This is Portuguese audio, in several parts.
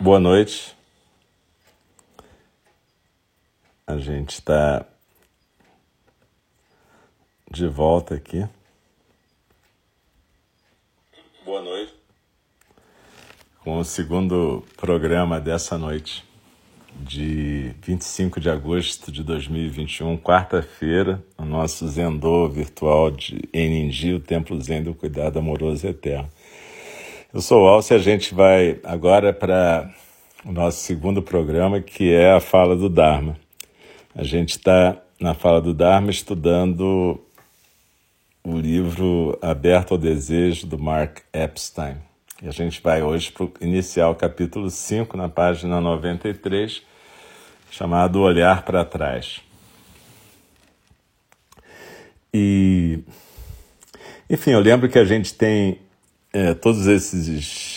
Boa noite. A gente está de volta aqui. Boa noite. Com o segundo programa dessa noite, de 25 de agosto de 2021, quarta-feira, o nosso Zendô virtual de Eningi, o Templo Zen do Cuidado Amoroso Eterno. Eu sou o Alce e a gente vai agora para o nosso segundo programa, que é a fala do Dharma. A gente está na fala do Dharma estudando o livro Aberto ao Desejo, do Mark Epstein. E a gente vai hoje para iniciar o capítulo 5, na página 93, chamado Olhar para Trás. E, enfim, eu lembro que a gente tem é, todas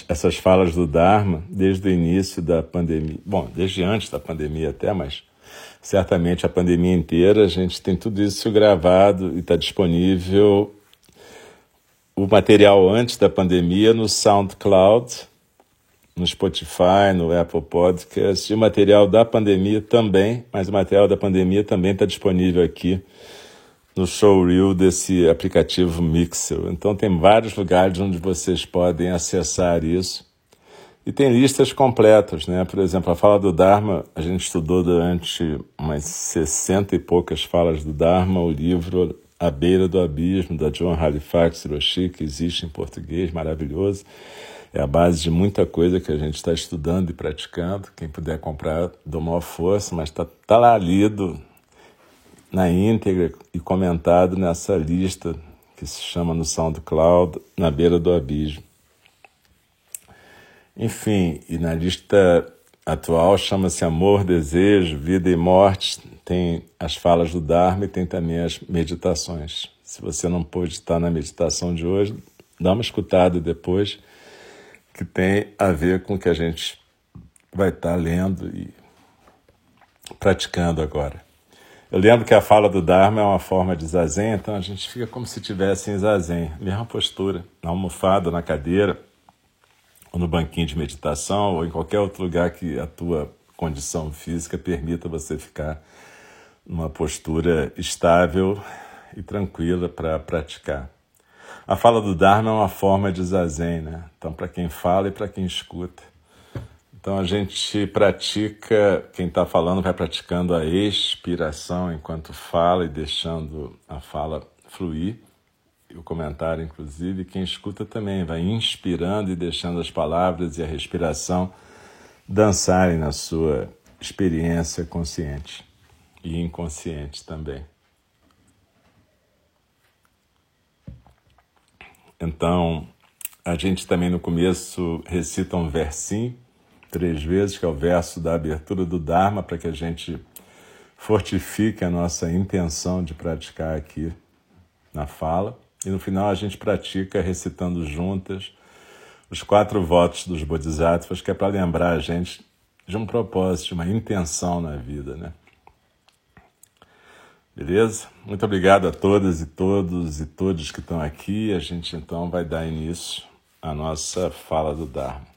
essas falas do Dharma desde o início da pandemia. Bom, desde antes da pandemia até, mas certamente a pandemia inteira, a gente tem tudo isso gravado e está disponível o material antes da pandemia no SoundCloud, no Spotify, no Apple Podcast, e o material da pandemia também, mas o material da pandemia também está disponível aqui no showreel desse aplicativo Mixer. Então tem vários lugares onde vocês podem acessar isso e tem listas completas, né? Por exemplo, a fala do Dharma, a gente estudou durante umas 60 e poucas falas do Dharma, o livro A Beira do Abismo, da John Halifax Hiroshi, que existe em português, maravilhoso. É a base de muita coisa que a gente está estudando e praticando. Quem puder comprar, dou maior força, mas está tá lá lido na íntegra e comentado nessa lista que se chama no SoundCloud, Na Beira do Abismo. Enfim, e na lista atual chama-se Amor, Desejo, Vida e Morte. Tem as falas do Dharma e tem também as meditações. Se você não pôde estar na meditação de hoje, dá uma escutada depois, que tem a ver com o que a gente vai estar lendo e praticando agora. Eu lembro que a fala do Dharma é uma forma de zazen, então a gente fica como se estivesse em zazen, mesma postura, na almofada, na cadeira, ou no banquinho de meditação, ou em qualquer outro lugar que a tua condição física permita você ficar numa postura estável e tranquila para praticar. A fala do Dharma é uma forma de zazen, né? Então, para quem fala e para quem escuta. Então, a gente pratica, quem está falando vai praticando a expiração enquanto fala e deixando a fala fluir o comentário, inclusive, quem escuta também vai inspirando e deixando as palavras e a respiração dançarem na sua experiência consciente e inconsciente também. Então, a gente também no começo recita um versinho, três vezes, que é o verso da abertura do Dharma, para que a gente fortifique a nossa intenção de praticar aqui na fala. E no final a gente pratica recitando juntas os quatro votos dos Bodhisattvas, que é para lembrar a gente de um propósito, de uma intenção na vida, né? Beleza? Muito obrigado a todas e todos e todos que estão aqui. A gente então vai dar início à nossa fala do Dharma.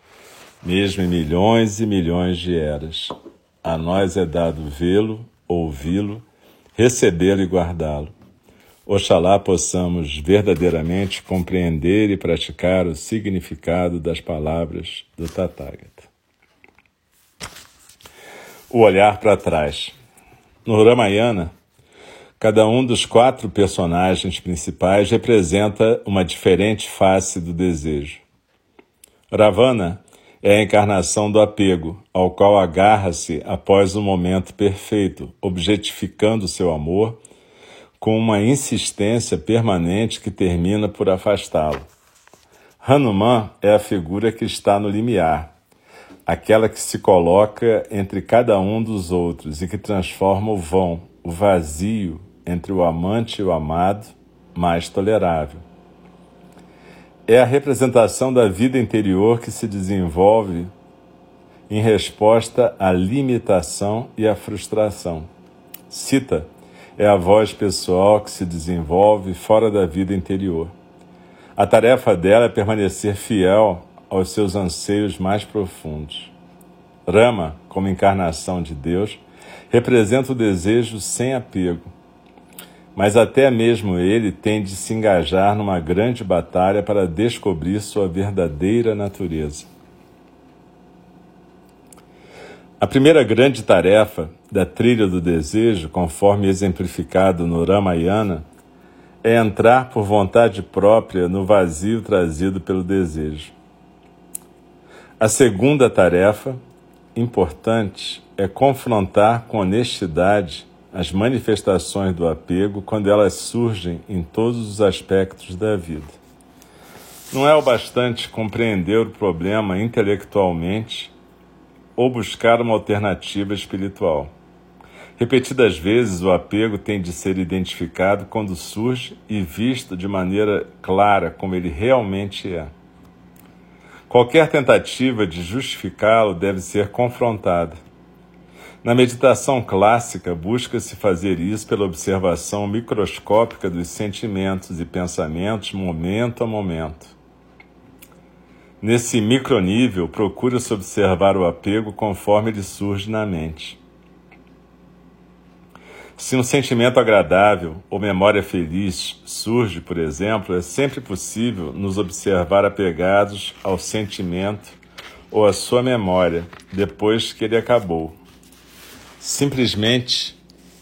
mesmo em milhões e milhões de eras. A nós é dado vê-lo, ouvi-lo, recebê-lo e guardá-lo. Oxalá possamos verdadeiramente compreender e praticar o significado das palavras do Tathagata. O olhar para trás. No Ramayana, cada um dos quatro personagens principais representa uma diferente face do desejo. Ravana é a encarnação do apego, ao qual agarra-se após o momento perfeito, objetificando seu amor com uma insistência permanente que termina por afastá-lo. Hanuman é a figura que está no limiar, aquela que se coloca entre cada um dos outros e que transforma o vão, o vazio entre o amante e o amado, mais tolerável. É a representação da vida interior que se desenvolve em resposta à limitação e à frustração. Cita é a voz pessoal que se desenvolve fora da vida interior. A tarefa dela é permanecer fiel aos seus anseios mais profundos. Rama, como encarnação de Deus, representa o desejo sem apego. Mas até mesmo ele tem de se engajar numa grande batalha para descobrir sua verdadeira natureza. A primeira grande tarefa da trilha do desejo, conforme exemplificado no Ramayana, é entrar por vontade própria no vazio trazido pelo desejo. A segunda tarefa, importante, é confrontar com honestidade as manifestações do apego quando elas surgem em todos os aspectos da vida. Não é o bastante compreender o problema intelectualmente ou buscar uma alternativa espiritual. Repetidas vezes, o apego tem de ser identificado quando surge e visto de maneira clara como ele realmente é. Qualquer tentativa de justificá-lo deve ser confrontada. Na meditação clássica, busca-se fazer isso pela observação microscópica dos sentimentos e pensamentos momento a momento. Nesse micronível, procura-se observar o apego conforme ele surge na mente. Se um sentimento agradável ou memória feliz surge, por exemplo, é sempre possível nos observar apegados ao sentimento ou à sua memória depois que ele acabou. Simplesmente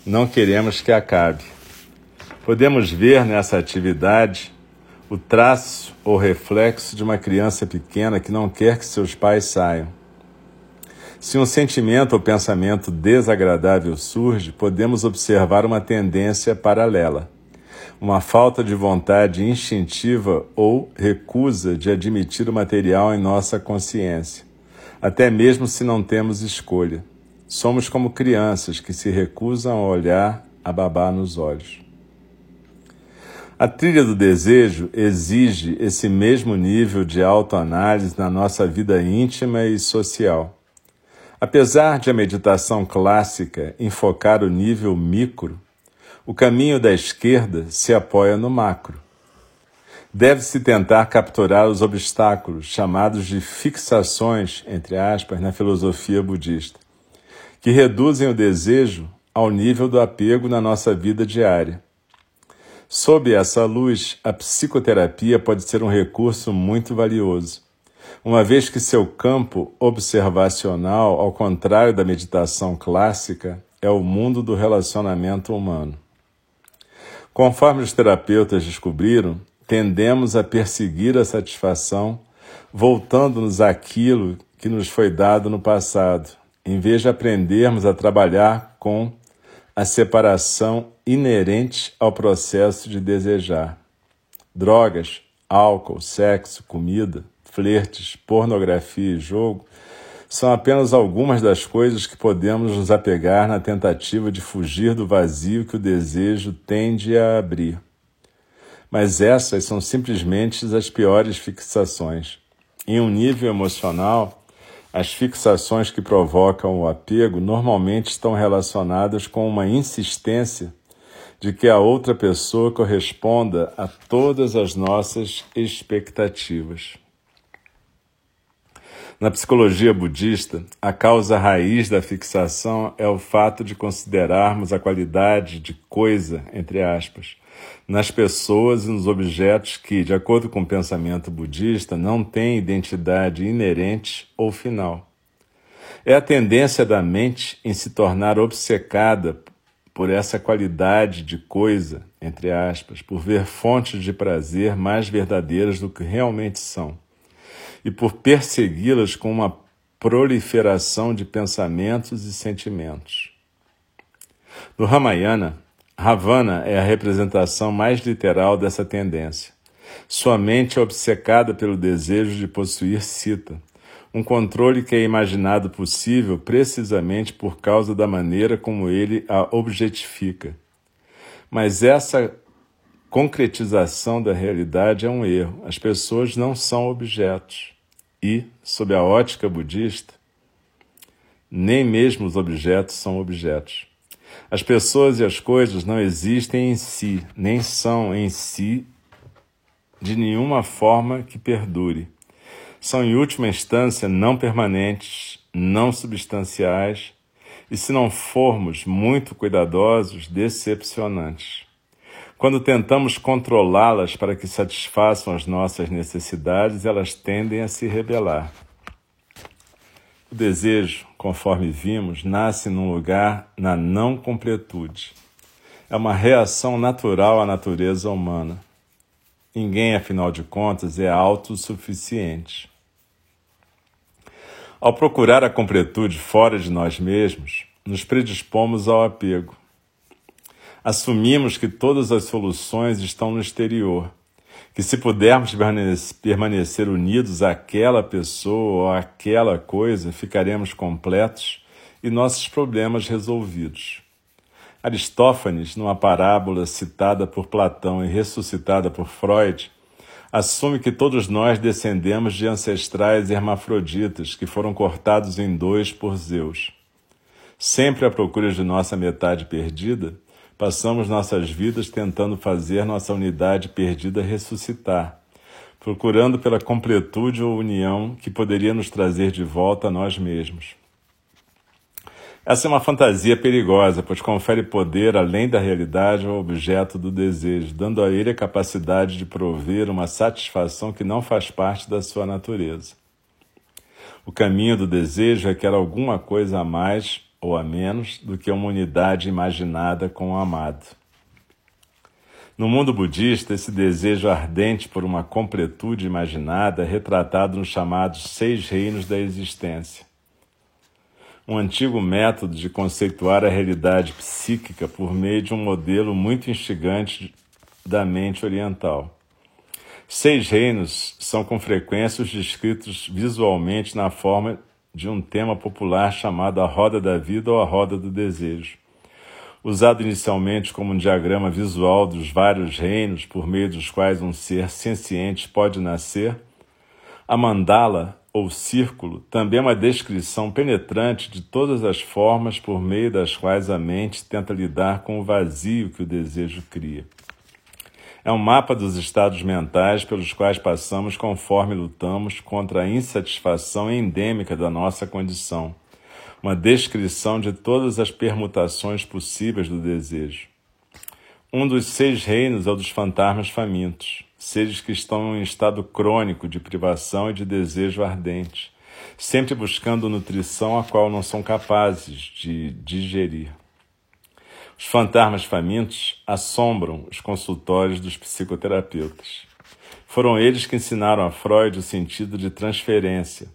não queremos que acabe. Podemos ver nessa atividade o traço ou reflexo de uma criança pequena que não quer que seus pais saiam. Se um sentimento ou pensamento desagradável surge, podemos observar uma tendência paralela, uma falta de vontade instintiva ou recusa de admitir o material em nossa consciência, até mesmo se não temos escolha. Somos como crianças que se recusam a olhar a babá nos olhos. A trilha do desejo exige esse mesmo nível de autoanálise na nossa vida íntima e social. Apesar de a meditação clássica enfocar o nível micro, o caminho da esquerda se apoia no macro. Deve-se tentar capturar os obstáculos, chamados de fixações, entre aspas, na filosofia budista, que reduzem o desejo ao nível do apego na nossa vida diária. Sob essa luz, a psicoterapia pode ser um recurso muito valioso, uma vez que seu campo observacional, ao contrário da meditação clássica, é o mundo do relacionamento humano. Conforme os terapeutas descobriram, tendemos a perseguir a satisfação, voltando-nos àquilo que nos foi dado no passado, em vez de aprendermos a trabalhar com a separação inerente ao processo de desejar. Drogas, álcool, sexo, comida, flertes, pornografia e jogo são apenas algumas das coisas que podemos nos apegar na tentativa de fugir do vazio que o desejo tende a abrir. Mas essas são simplesmente as piores fixações. Em um nível emocional, as fixações que provocam o apego normalmente estão relacionadas com uma insistência de que a outra pessoa corresponda a todas as nossas expectativas. Na psicologia budista, a causa raiz da fixação é o fato de considerarmos a qualidade de coisa, entre aspas, nas pessoas e nos objetos que, de acordo com o pensamento budista, não têm identidade inerente ou final. É a tendência da mente em se tornar obcecada por essa qualidade de coisa, entre aspas, por ver fontes de prazer mais verdadeiras do que realmente são e por persegui-las com uma proliferação de pensamentos e sentimentos. No Ramayana, Ravana é a representação mais literal dessa tendência. Sua mente é obcecada pelo desejo de possuir Sita, um controle que é imaginado possível precisamente por causa da maneira como ele a objetifica. Mas essa concretização da realidade é um erro. As pessoas não são objetos. E, sob a ótica budista, nem mesmo os objetos são objetos. As pessoas e as coisas não existem em si, nem são em si de nenhuma forma que perdure. São, em última instância, não permanentes, não substanciais e, se não formos muito cuidadosos, decepcionantes. Quando tentamos controlá-las para que satisfaçam as nossas necessidades, elas tendem a se rebelar. O desejo, conforme vimos, nasce num lugar na não completude. É uma reação natural à natureza humana. Ninguém, afinal de contas, é autossuficiente. Ao procurar a completude fora de nós mesmos, nos predispomos ao apego. Assumimos que todas as soluções estão no exterior, que se pudermos permanecer unidos àquela pessoa ou àquela coisa, ficaremos completos e nossos problemas resolvidos. Aristófanes, numa parábola citada por Platão e ressuscitada por Freud, assume que todos nós descendemos de ancestrais hermafroditas que foram cortados em dois por Zeus. Sempre à procura de nossa metade perdida, Passamos nossas vidas tentando fazer nossa unidade perdida ressuscitar, procurando pela completude ou união que poderia nos trazer de volta a nós mesmos. Essa é uma fantasia perigosa, pois confere poder além da realidade ao objeto do desejo, dando a ele a capacidade de prover uma satisfação que não faz parte da sua natureza. O caminho do desejo requer alguma coisa a mais ou a menos do que uma unidade imaginada com o amado. No mundo budista, esse desejo ardente por uma completude imaginada é retratado nos chamados seis reinos da existência. Um antigo método de conceituar a realidade psíquica por meio de um modelo muito instigante da mente oriental. Seis reinos são com frequência os descritos visualmente na forma de um tema popular chamado a roda da vida ou a roda do desejo. Usado inicialmente como um diagrama visual dos vários reinos por meio dos quais um ser senciente pode nascer, a mandala ou círculo também é uma descrição penetrante de todas as formas por meio das quais a mente tenta lidar com o vazio que o desejo cria. É um mapa dos estados mentais pelos quais passamos conforme lutamos contra a insatisfação endêmica da nossa condição. Uma descrição de todas as permutações possíveis do desejo. Um dos seis reinos é o dos fantasmas famintos, seres que estão em estado crônico de privação e de desejo ardente, sempre buscando nutrição a qual não são capazes de digerir. Os fantasmas famintos assombram os consultórios dos psicoterapeutas. Foram eles que ensinaram a Freud o sentido de transferência,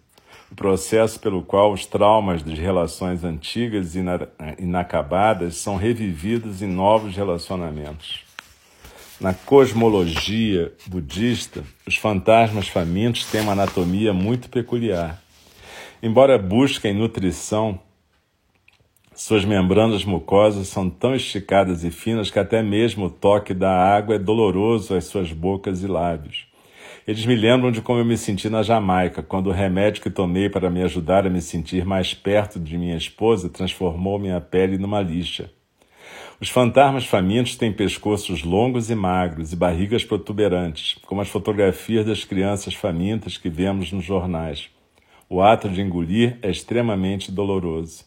o processo pelo qual os traumas das relações antigas e inacabadas são revividos em novos relacionamentos. Na cosmologia budista, os fantasmas famintos têm uma anatomia muito peculiar. Embora busquem nutrição suas membranas mucosas são tão esticadas e finas que até mesmo o toque da água é doloroso às suas bocas e lábios. Eles me lembram de como eu me senti na Jamaica, quando o remédio que tomei para me ajudar a me sentir mais perto de minha esposa transformou minha pele numa lixa. Os fantasmas famintos têm pescoços longos e magros e barrigas protuberantes, como as fotografias das crianças famintas que vemos nos jornais. O ato de engolir é extremamente doloroso.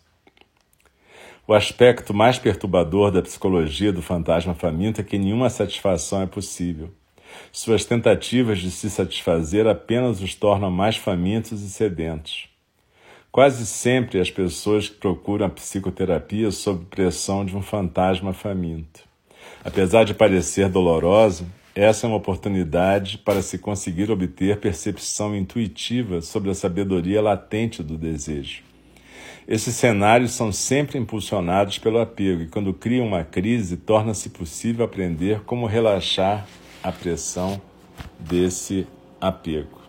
O aspecto mais perturbador da psicologia do fantasma faminto é que nenhuma satisfação é possível. Suas tentativas de se satisfazer apenas os tornam mais famintos e sedentos. Quase sempre as pessoas que procuram a psicoterapia sob pressão de um fantasma faminto. Apesar de parecer dolorosa, essa é uma oportunidade para se conseguir obter percepção intuitiva sobre a sabedoria latente do desejo. Esses cenários são sempre impulsionados pelo apego, e quando criam uma crise, torna-se possível aprender como relaxar a pressão desse apego.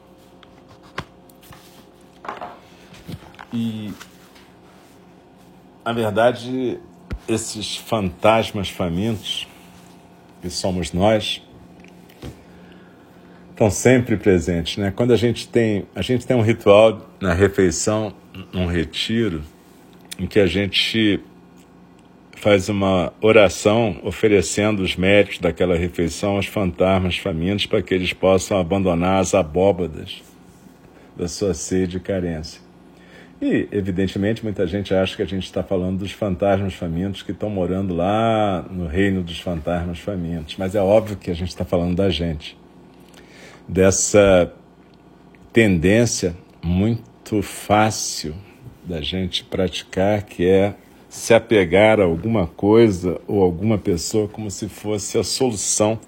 E, na verdade, esses fantasmas famintos, que somos nós, estão sempre presentes, né? Quando a gente tem, a gente tem um ritual na refeição, um retiro, em que a gente faz uma oração oferecendo os méritos daquela refeição aos fantasmas famintos para que eles possam abandonar as abóbadas da sua sede e carência. E, evidentemente, muita gente acha que a gente está falando dos fantasmas famintos que estão morando lá no reino dos fantasmas famintos, mas é óbvio que a gente está falando da gente, dessa tendência muito fácil da gente praticar, que é se apegar a alguma coisa ou alguma pessoa como se fosse a solução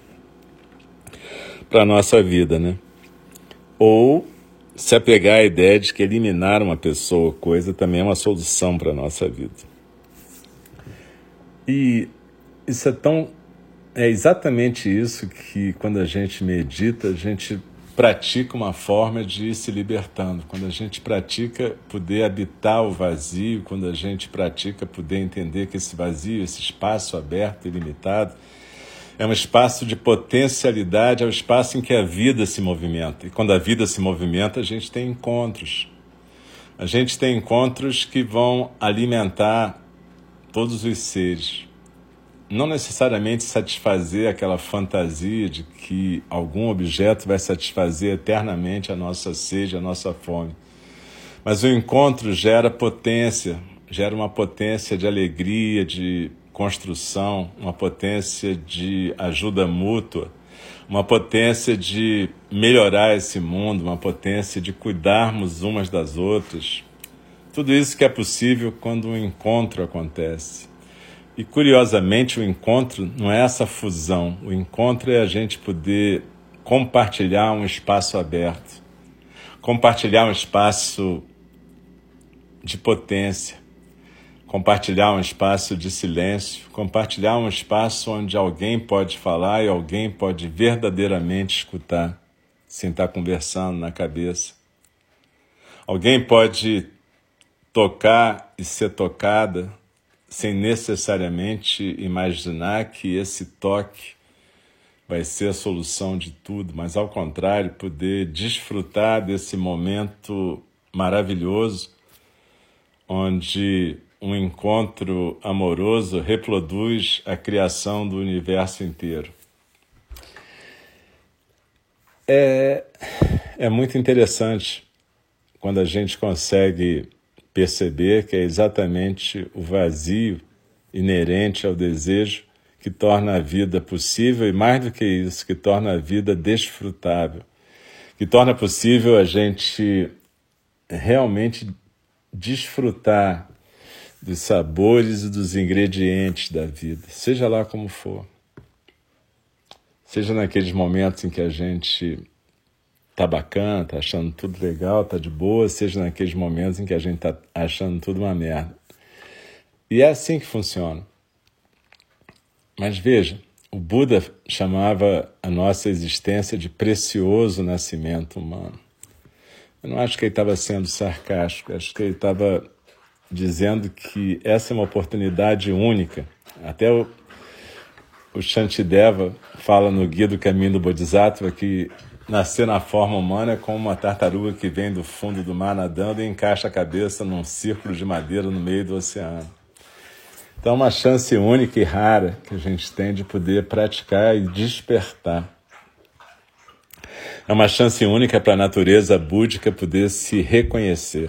para a nossa vida, né? Ou se apegar à ideia de que eliminar uma pessoa ou coisa também é uma solução para a nossa vida. E isso é tão. É exatamente isso que, quando a gente medita, a gente pratica uma forma de ir se libertando. Quando a gente pratica poder habitar o vazio, quando a gente pratica poder entender que esse vazio, esse espaço aberto e limitado, é um espaço de potencialidade, é o um espaço em que a vida se movimenta. E quando a vida se movimenta, a gente tem encontros. A gente tem encontros que vão alimentar todos os seres não necessariamente satisfazer aquela fantasia de que algum objeto vai satisfazer eternamente a nossa sede, a nossa fome. Mas o encontro gera potência, gera uma potência de alegria, de construção, uma potência de ajuda mútua, uma potência de melhorar esse mundo, uma potência de cuidarmos umas das outras. Tudo isso que é possível quando um encontro acontece. E curiosamente, o encontro não é essa fusão, o encontro é a gente poder compartilhar um espaço aberto, compartilhar um espaço de potência, compartilhar um espaço de silêncio, compartilhar um espaço onde alguém pode falar e alguém pode verdadeiramente escutar, sem estar conversando na cabeça. Alguém pode tocar e ser tocada sem necessariamente imaginar que esse toque vai ser a solução de tudo, mas ao contrário, poder desfrutar desse momento maravilhoso onde um encontro amoroso reproduz a criação do universo inteiro. É, é muito interessante quando a gente consegue perceber que é exatamente o vazio inerente ao desejo que torna a vida possível e, mais do que isso, que torna a vida desfrutável, que torna possível a gente realmente desfrutar dos sabores e dos ingredientes da vida, seja lá como for. Seja naqueles momentos em que a gente tá bacana, tá achando tudo legal, tá de boa, seja naqueles momentos em que a gente tá achando tudo uma merda. E é assim que funciona. Mas veja, o Buda chamava a nossa existência de precioso nascimento humano. Eu não acho que ele estava sendo sarcástico, acho que ele estava dizendo que essa é uma oportunidade única. Até o, o Shantideva fala no Guia do Caminho do Bodhisattva que Nascer na forma humana é como uma tartaruga que vem do fundo do mar nadando e encaixa a cabeça num círculo de madeira no meio do oceano. Então, é uma chance única e rara que a gente tem de poder praticar e despertar. É uma chance única para a natureza búdica poder se reconhecer.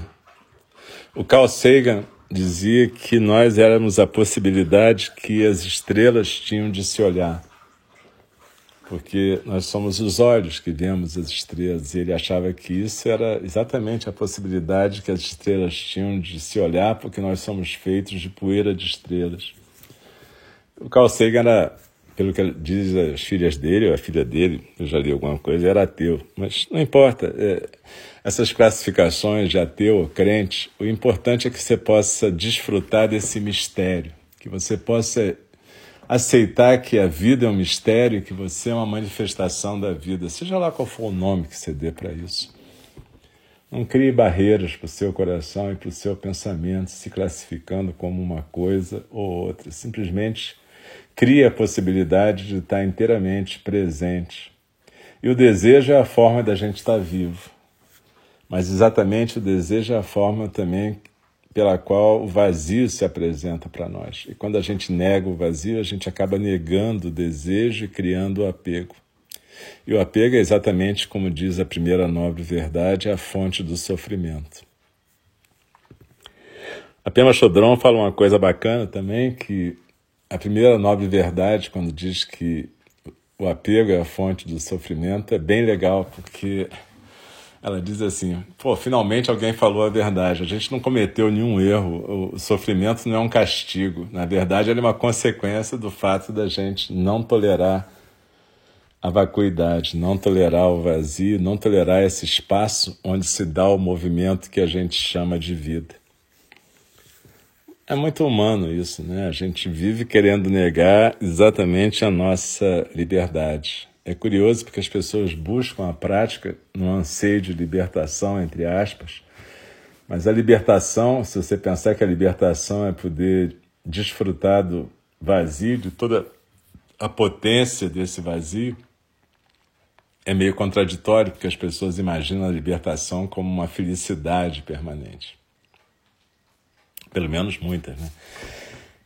O Carl Sagan dizia que nós éramos a possibilidade que as estrelas tinham de se olhar. Porque nós somos os olhos que vemos as estrelas, e ele achava que isso era exatamente a possibilidade que as estrelas tinham de se olhar, porque nós somos feitos de poeira de estrelas. O Carl Sagan era pelo que diz as filhas dele, ou a filha dele, eu já li alguma coisa, era ateu. Mas não importa. É, essas classificações de ateu ou crente, o importante é que você possa desfrutar desse mistério, que você possa aceitar que a vida é um mistério, que você é uma manifestação da vida, seja lá qual for o nome que você dê para isso. Não crie barreiras para o seu coração e para o seu pensamento, se classificando como uma coisa ou outra. Simplesmente cria a possibilidade de estar inteiramente presente. E o desejo é a forma da gente estar vivo. Mas exatamente o desejo é a forma também pela qual o vazio se apresenta para nós. E quando a gente nega o vazio, a gente acaba negando o desejo e criando o apego. E o apego é exatamente como diz a primeira nobre verdade, é a fonte do sofrimento. A Pema Chodron fala uma coisa bacana também, que a primeira nobre verdade, quando diz que o apego é a fonte do sofrimento, é bem legal, porque ela diz assim: pô, finalmente alguém falou a verdade. A gente não cometeu nenhum erro. O sofrimento não é um castigo. Na verdade, ele é uma consequência do fato da gente não tolerar a vacuidade, não tolerar o vazio, não tolerar esse espaço onde se dá o movimento que a gente chama de vida. É muito humano isso, né? A gente vive querendo negar exatamente a nossa liberdade. É curioso porque as pessoas buscam a prática no anseio de libertação, entre aspas, mas a libertação, se você pensar que a libertação é poder desfrutar do vazio, de toda a potência desse vazio, é meio contraditório, porque as pessoas imaginam a libertação como uma felicidade permanente pelo menos muitas, né?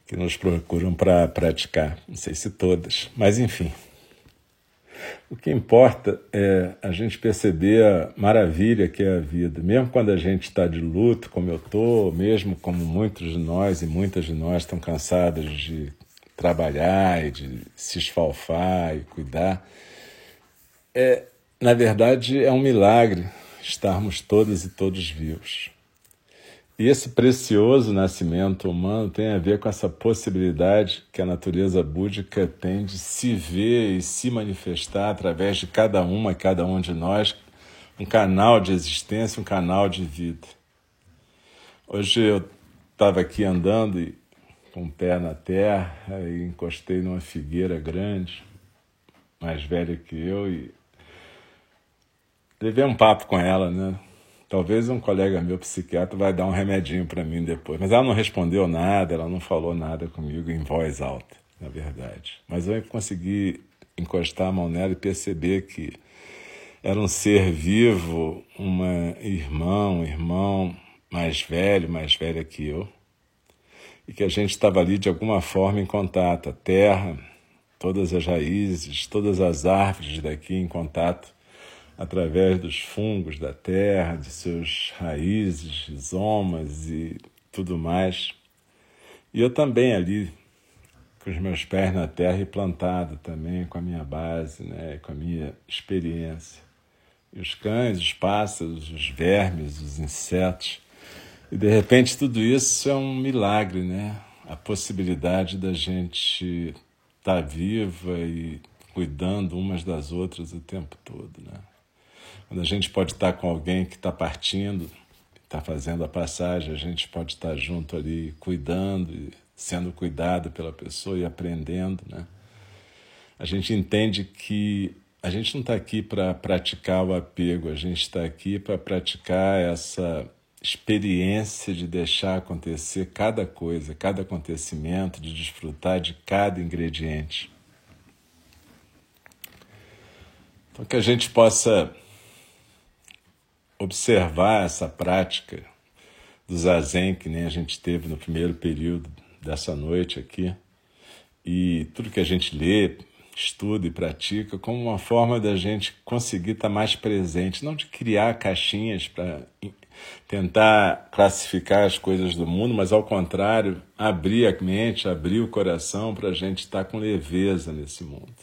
que nos procuram para praticar. Não sei se todas, mas enfim. O que importa é a gente perceber a maravilha que é a vida. Mesmo quando a gente está de luto, como eu estou, mesmo como muitos de nós e muitas de nós estão cansados de trabalhar e de se esfalfar e cuidar, é, na verdade é um milagre estarmos todas e todos vivos. E esse precioso nascimento humano tem a ver com essa possibilidade que a natureza búdica tem de se ver e se manifestar através de cada uma cada um de nós, um canal de existência, um canal de vida. Hoje eu estava aqui andando e, com o pé na terra e encostei numa figueira grande, mais velha que eu, e levei um papo com ela, né? Talvez um colega meu, psiquiatra, vai dar um remedinho para mim depois. Mas ela não respondeu nada, ela não falou nada comigo em voz alta, na verdade. Mas eu consegui encostar a mão nela e perceber que era um ser vivo, uma irmã, um irmão mais velho, mais velha que eu, e que a gente estava ali de alguma forma em contato, a terra, todas as raízes, todas as árvores daqui em contato através dos fungos da terra, de seus raízes, rizomas e tudo mais. E eu também ali, com os meus pés na terra e plantado também com a minha base, né, com a minha experiência. E os cães, os pássaros, os vermes, os insetos. E de repente tudo isso é um milagre, né? A possibilidade da gente estar tá viva e cuidando umas das outras o tempo todo, né? Quando a gente pode estar com alguém que está partindo, está fazendo a passagem, a gente pode estar junto ali, cuidando, sendo cuidado pela pessoa e aprendendo, né? A gente entende que a gente não está aqui para praticar o apego, a gente está aqui para praticar essa experiência de deixar acontecer cada coisa, cada acontecimento, de desfrutar de cada ingrediente. Então, que a gente possa observar essa prática do zazen que nem a gente teve no primeiro período dessa noite aqui. E tudo que a gente lê estuda e pratica como uma forma da gente conseguir estar mais presente, não de criar caixinhas para tentar classificar as coisas do mundo, mas ao contrário, abrir a mente, abrir o coração para a gente estar com leveza nesse mundo.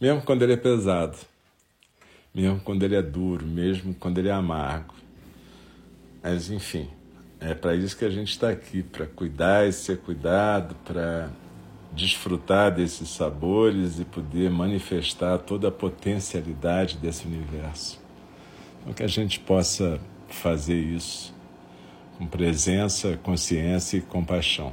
Mesmo quando ele é pesado, mesmo quando ele é duro, mesmo quando ele é amargo. Mas, enfim, é para isso que a gente está aqui, para cuidar e ser cuidado, para desfrutar desses sabores e poder manifestar toda a potencialidade desse universo. Então, que a gente possa fazer isso com presença, consciência e compaixão.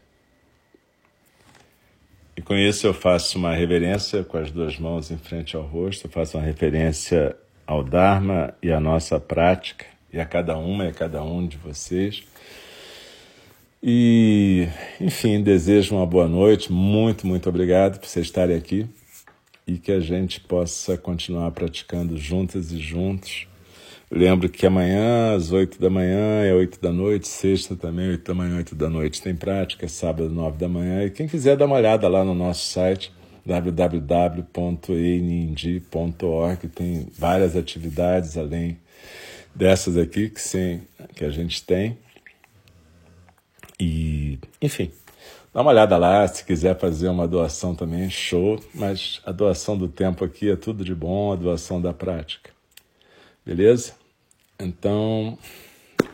E com isso eu faço uma reverência com as duas mãos em frente ao rosto, faço uma referência ao Dharma e à nossa prática, e a cada uma e a cada um de vocês. E, enfim, desejo uma boa noite, muito, muito obrigado por vocês estarem aqui e que a gente possa continuar praticando juntas e juntos Lembro que amanhã, às 8 da manhã, é 8 da noite, sexta também, 8 da manhã, 8 da noite tem prática, sábado, 9 da manhã. E quem quiser dar uma olhada lá no nosso site, www.einindi.org, tem várias atividades além dessas aqui que, sim, que a gente tem. E, enfim, dá uma olhada lá, se quiser fazer uma doação também, show, mas a doação do tempo aqui é tudo de bom, a doação da prática. Beleza? Então,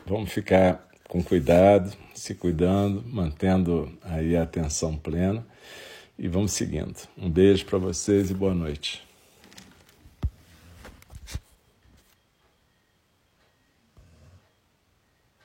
vamos ficar com cuidado, se cuidando, mantendo aí a atenção plena e vamos seguindo. Um beijo para vocês e boa noite.